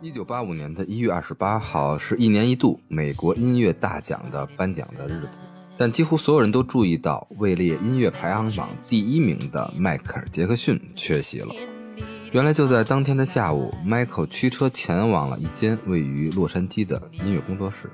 一九八五年的一月二十八号是一年一度美国音乐大奖的颁奖的日子，但几乎所有人都注意到，位列音乐排行榜第一名的迈克尔·杰克逊缺席了。原来就在当天的下午，Michael 驱车前往了一间位于洛杉矶的音乐工作室，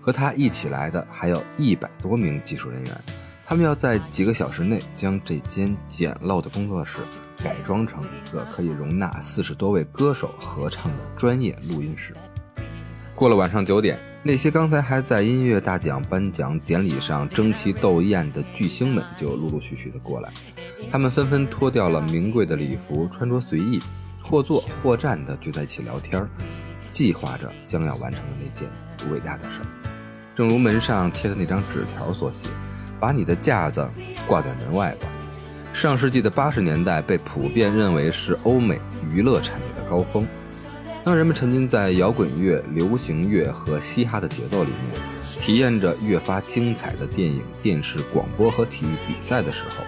和他一起来的还有一百多名技术人员。他们要在几个小时内将这间简陋的工作室改装成一个可以容纳四十多位歌手合唱的专业录音室。过了晚上九点，那些刚才还在音乐大奖颁奖典礼上争奇斗艳的巨星们就陆陆续续的过来。他们纷纷脱掉了名贵的礼服，穿着随意，或坐或站的聚在一起聊天，计划着将要完成的那件伟大的事儿。正如门上贴的那张纸条所写。把你的架子挂在门外吧。上世纪的八十年代被普遍认为是欧美娱乐产业的高峰。当人们沉浸在摇滚乐、流行乐和嘻哈的节奏里面，体验着越发精彩的电影、电视、广播和体育比赛的时候，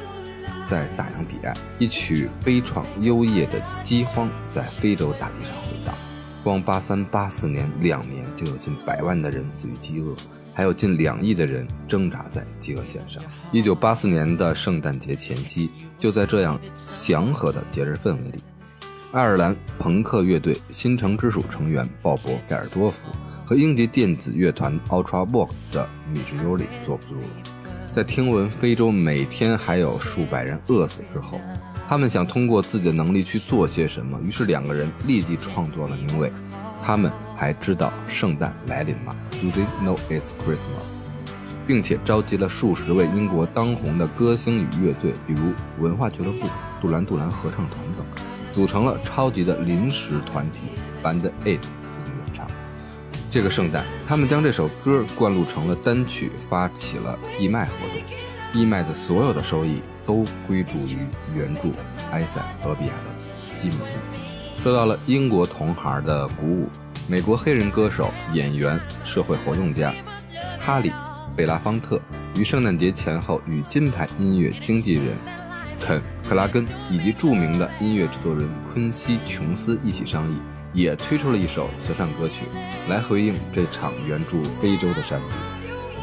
在大洋彼岸，一曲悲怆幽咽的饥荒在非洲大地上回荡。光八三八四年两年，就有近百万的人死于饥饿。还有近两亿的人挣扎在饥饿线上。一九八四年的圣诞节前夕，就在这样祥和的节日氛围里，爱尔兰朋克乐队新城之鼠成员鲍勃·盖尔多夫和英籍电子乐团 Ultra Box 的米芝尤里坐不住了。在听闻非洲每天还有数百人饿死之后，他们想通过自己的能力去做些什么，于是两个人立即创作了名为。他们还知道圣诞来临吗？Do they know it's Christmas？并且召集了数十位英国当红的歌星与乐队，比如文化俱乐部、杜兰杜兰合唱团等，组成了超级的临时团体 Band Aid 进行演唱。这个圣诞，他们将这首歌灌录成了单曲，发起了义卖活动。义卖的所有的收益都归属于援助埃塞俄比亚的基姆。受到了英国同行的鼓舞，美国黑人歌手、演员、社会活动家哈里·贝拉方特于圣诞节前后与金牌音乐经纪人肯·克拉根以及著名的音乐制作人昆西·琼斯一起商议，也推出了一首慈善歌曲来回应这场援助非洲的善举。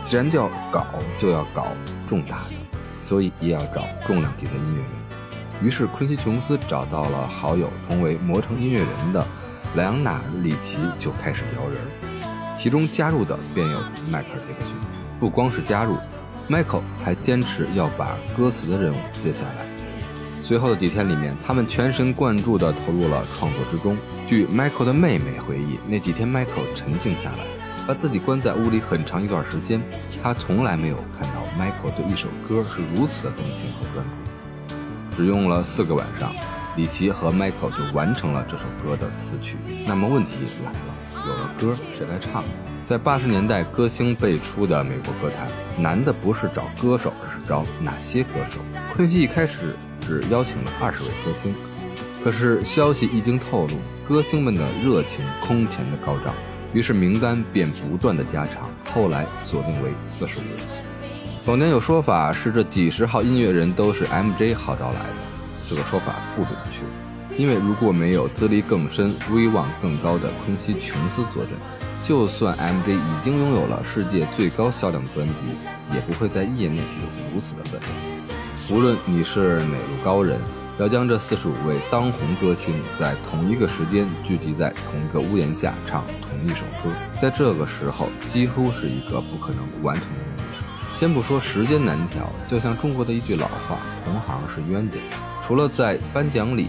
既然叫搞，就要搞重大的，所以也要找重量级的音乐人。于是，昆西琼斯找到了好友，同为魔城音乐人的莱昂纳·里奇，就开始摇人。其中加入的便有迈克尔·杰克逊。不光是加入，迈克尔还坚持要把歌词的任务接下来。随后的几天里面，他们全神贯注地投入了创作之中。据迈克尔的妹妹回忆，那几天迈克尔沉静下来，把自己关在屋里很长一段时间。他从来没有看到迈克尔对一首歌是如此的动情和专注。只用了四个晚上，李奇和 Michael 就完成了这首歌的词曲。那么问题来了，有了歌谁来唱？在八十年代歌星辈出的美国歌坛，难的不是找歌手，而是找哪些歌手。昆西一开始只邀请了二十位歌星，可是消息一经透露，歌星们的热情空前的高涨，于是名单便不断的加长，后来锁定为四十五人。坊间有说法是这几十号音乐人都是 MJ 号召来的，这个说法不准确，因为如果没有资历更深、威望更高的昆西·琼斯坐镇，就算 MJ 已经拥有了世界最高销量的专辑，也不会在业内有如此的分量。无论你是哪路高人，要将这四十五位当红歌星在同一个时间聚集在同一个屋檐下唱同一首歌，在这个时候几乎是一个不可能完成的。先不说时间难调，就像中国的一句老话，“同行是冤家”。除了在颁奖礼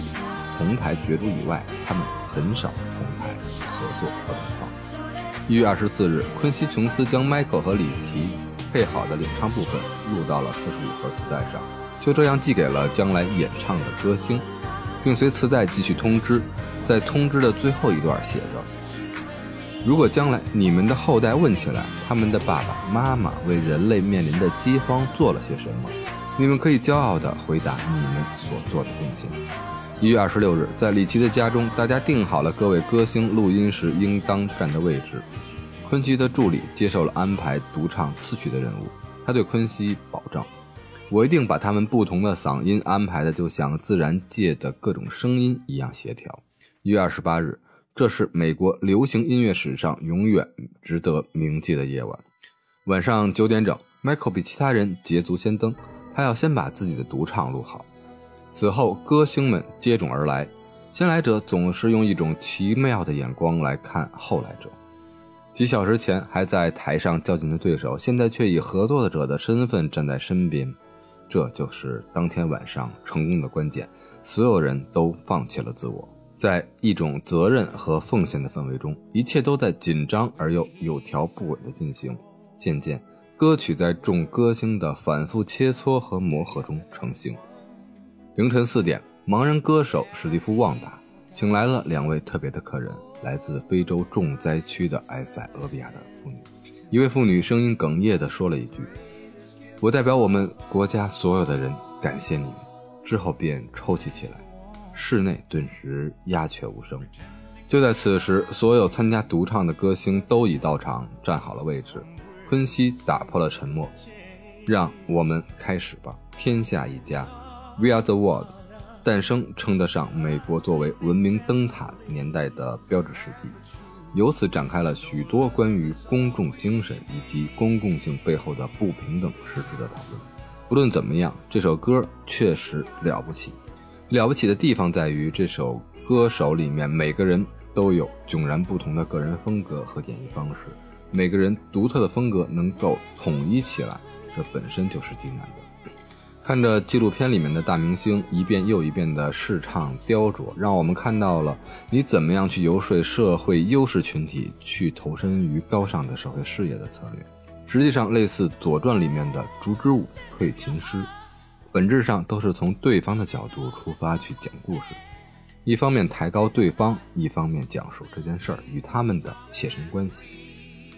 同台角逐以外，他们很少同台合作和同框。一月二十四日，昆西·琼斯将 Michael 和里奇配好的领唱部分录到了四十五盒磁带上，就这样寄给了将来演唱的歌星，并随磁带寄去通知。在通知的最后一段写着。如果将来你们的后代问起来，他们的爸爸妈妈为人类面临的饥荒做了些什么，你们可以骄傲地回答你们所做的贡献。一月二十六日，在李琦的家中，大家定好了各位歌星录音时应当站的位置。昆西的助理接受了安排独唱词曲的任务。他对昆西保证，我一定把他们不同的嗓音安排的就像自然界的各种声音一样协调。一月二十八日，这是美国流行音乐史上永远值得铭记的夜晚。晚上九点整，Michael 比其他人捷足先登，他要先把自己的独唱录好。此后，歌星们接踵而来，先来者总是用一种奇妙的眼光来看后来者。几小时前还在台上较劲的对手，现在却以合作者的身份站在身边。这就是当天晚上成功的关键。所有人都放弃了自我，在一种责任和奉献的氛围中，一切都在紧张而又有条不紊地进行。渐渐，歌曲在众歌星的反复切磋和磨合中成型。凌晨四点，盲人歌手史蒂夫·旺达请来了两位特别的客人，来自非洲重灾区的埃塞俄比亚的妇女。一位妇女声音哽咽地说了一句。我代表我们国家所有的人感谢你们，之后便抽泣起来，室内顿时鸦雀无声。就在此时，所有参加独唱的歌星都已到场，站好了位置。昆西打破了沉默，让我们开始吧。天下一家，We are the world，诞生称得上美国作为文明灯塔年代的标志事迹。由此展开了许多关于公众精神以及公共性背后的不平等实质的讨论。不论怎么样，这首歌确实了不起。了不起的地方在于，这首歌手里面每个人都有迥然不同的个人风格和演绎方式，每个人独特的风格能够统一起来，这本身就是极难的。看着纪录片里面的大明星一遍又一遍的试唱雕琢，让我们看到了你怎么样去游说社会优势群体去投身于高尚的社会事业的策略。实际上，类似《左传》里面的“烛之舞”“退秦师”，本质上都是从对方的角度出发去讲故事，一方面抬高对方，一方面讲述这件事儿与他们的切身关系。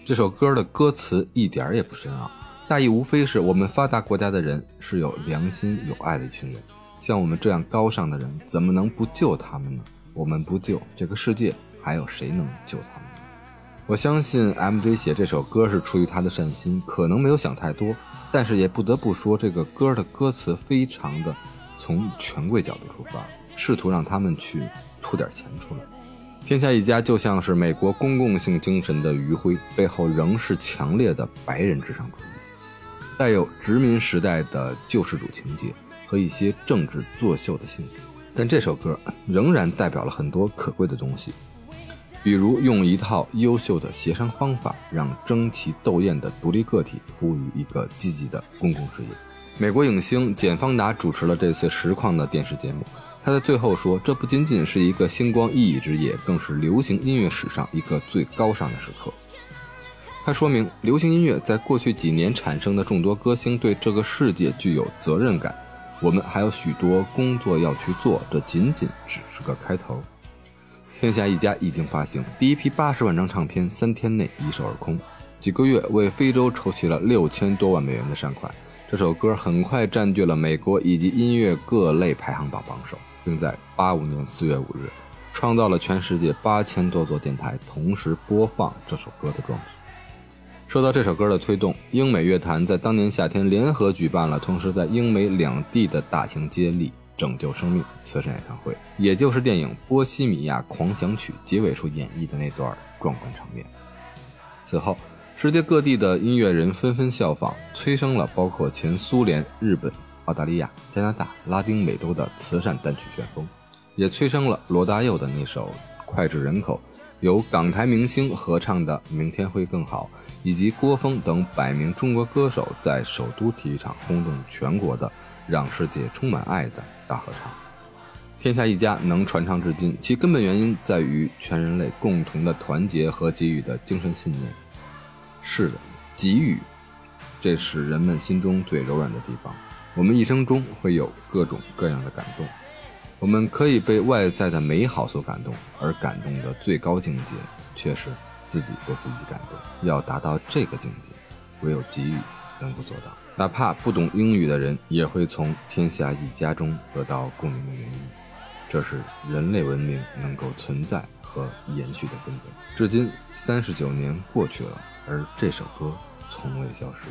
这首歌的歌词一点儿也不深奥。大意无非是我们发达国家的人是有良心、有爱的一群人，像我们这样高尚的人，怎么能不救他们呢？我们不救，这个世界还有谁能救他们？我相信 MJ 写这首歌是出于他的善心，可能没有想太多，但是也不得不说，这个歌的歌词非常的从权贵角度出发，试图让他们去吐点钱出来。天下一家就像是美国公共性精神的余晖，背后仍是强烈的白人至上主义。带有殖民时代的救世主情节和一些政治作秀的性质，但这首歌仍然代表了很多可贵的东西，比如用一套优秀的协商方法，让争奇斗艳的独立个体服务于一个积极的公共事业。美国影星简·方达主持了这次实况的电视节目，他在最后说：“这不仅仅是一个星光熠熠之夜，更是流行音乐史上一个最高尚的时刻。”它说明，流行音乐在过去几年产生的众多歌星对这个世界具有责任感。我们还有许多工作要去做，这仅仅只是个开头。天下一家已经发行第一批八十万张唱片，三天内一售而空，几个月为非洲筹齐了六千多万美元的善款。这首歌很快占据了美国以及音乐各类排行榜榜首，并在八五年四月五日创造了全世界八千多座电台同时播放这首歌的壮举。受到这首歌的推动，英美乐坛在当年夏天联合举办了同时在英美两地的大型接力拯救生命慈善演唱会，也就是电影《波西米亚狂想曲》结尾处演绎的那段壮观场面。此后，世界各地的音乐人纷纷效仿，催生了包括前苏联、日本、澳大利亚、加拿大、拉丁美洲的慈善单曲旋风，也催生了罗大佑的那首脍炙人口。由港台明星合唱的《明天会更好》，以及郭峰等百名中国歌手在首都体育场轰动全国的《让世界充满爱》的大合唱。天下一家能传唱至今，其根本原因在于全人类共同的团结和给予的精神信念。是的，给予，这是人们心中最柔软的地方。我们一生中会有各种各样的感动。我们可以被外在的美好所感动，而感动的最高境界却是自己被自己感动。要达到这个境界，唯有给予能够做到。哪怕不懂英语的人，也会从天下一家中得到共鸣的原因。这是人类文明能够存在和延续的根本。至今三十九年过去了，而这首歌从未消失。